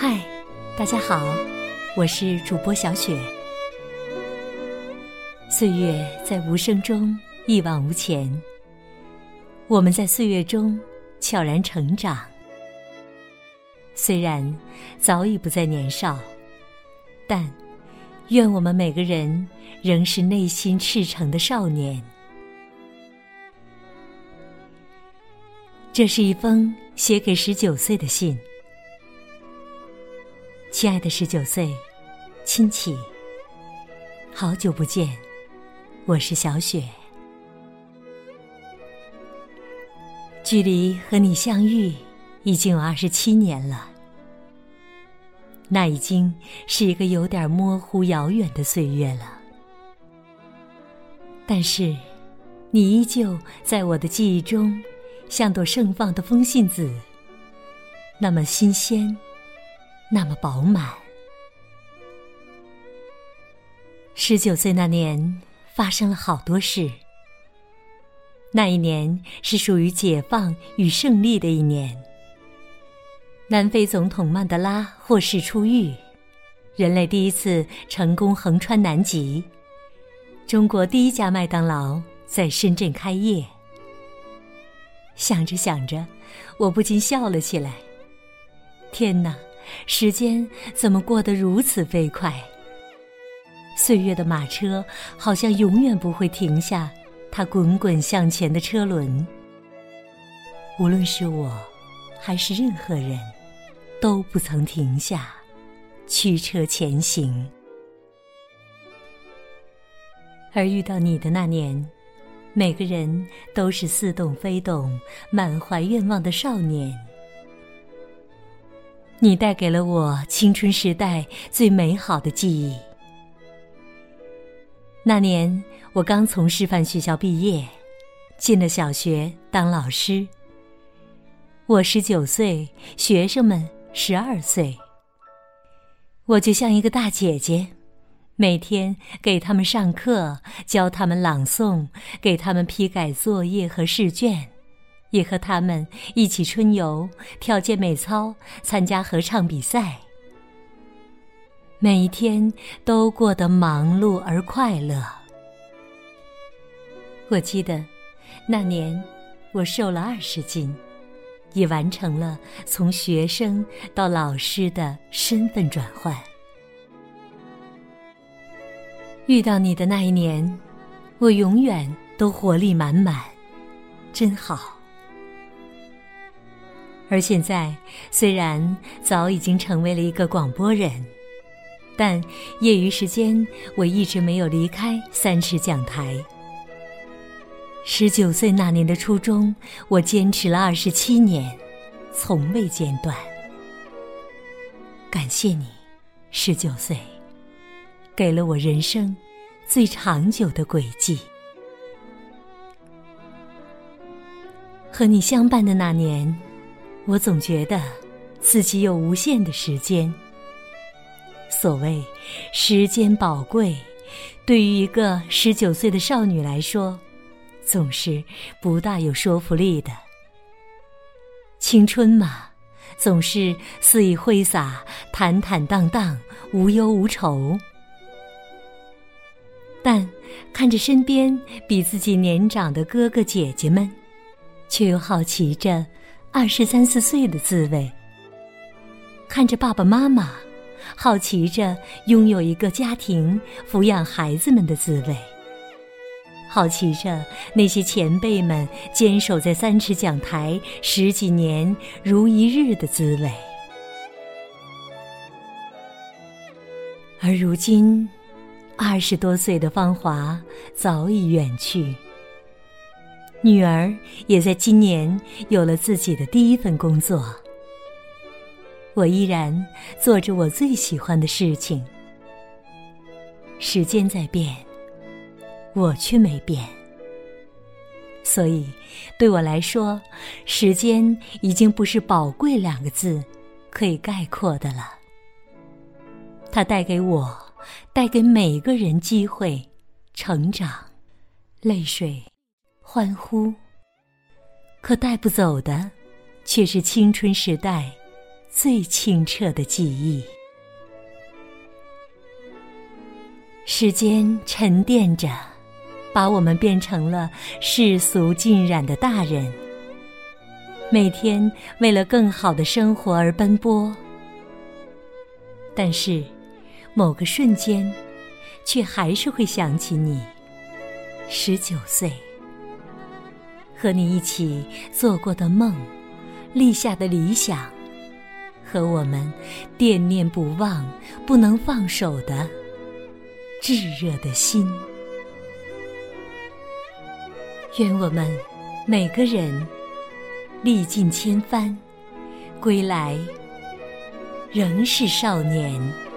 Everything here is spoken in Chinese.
嗨大家好，我是主播小雪。岁月在无声中一往无前，我们在岁月中悄然成长。虽然早已不再年少，但愿我们每个人仍是内心赤诚的少年。这是一封写给十九岁的信。亲爱的十九岁，亲戚，好久不见，我是小雪。距离和你相遇已经有二十七年了，那已经是一个有点模糊遥远的岁月了。但是，你依旧在我的记忆中，像朵盛放的风信子，那么新鲜。那么饱满。十九岁那年，发生了好多事。那一年是属于解放与胜利的一年。南非总统曼德拉获释出狱，人类第一次成功横穿南极，中国第一家麦当劳在深圳开业。想着想着，我不禁笑了起来。天哪！时间怎么过得如此飞快？岁月的马车好像永远不会停下，它滚滚向前的车轮。无论是我，还是任何人，都不曾停下，驱车前行。而遇到你的那年，每个人都是似懂非懂、满怀愿望的少年。你带给了我青春时代最美好的记忆。那年我刚从师范学校毕业，进了小学当老师。我十九岁，学生们十二岁。我就像一个大姐姐，每天给他们上课，教他们朗诵，给他们批改作业和试卷。也和他们一起春游、跳健美操、参加合唱比赛，每一天都过得忙碌而快乐。我记得那年我瘦了二十斤，也完成了从学生到老师的身份转换。遇到你的那一年，我永远都活力满满，真好。而现在，虽然早已经成为了一个广播人，但业余时间我一直没有离开三尺讲台。十九岁那年的初衷，我坚持了二十七年，从未间断。感谢你，十九岁，给了我人生最长久的轨迹。和你相伴的那年。我总觉得自己有无限的时间。所谓时间宝贵，对于一个十九岁的少女来说，总是不大有说服力的。青春嘛，总是肆意挥洒，坦坦荡荡，无忧无愁。但看着身边比自己年长的哥哥姐姐们，却又好奇着。二十三四岁的滋味，看着爸爸妈妈，好奇着拥有一个家庭抚养孩子们的滋味，好奇着那些前辈们坚守在三尺讲台十几年如一日的滋味。而如今，二十多岁的芳华早已远去。女儿也在今年有了自己的第一份工作，我依然做着我最喜欢的事情。时间在变，我却没变，所以对我来说，时间已经不是“宝贵”两个字可以概括的了。它带给我，带给每个人机会、成长、泪水。欢呼，可带不走的，却是青春时代最清澈的记忆。时间沉淀着，把我们变成了世俗浸染的大人，每天为了更好的生活而奔波。但是，某个瞬间，却还是会想起你，十九岁，和你一起做过的梦，立下的理想，和我们惦念不忘、不能放手的。炙热的心，愿我们每个人历尽千帆，归来仍是少年。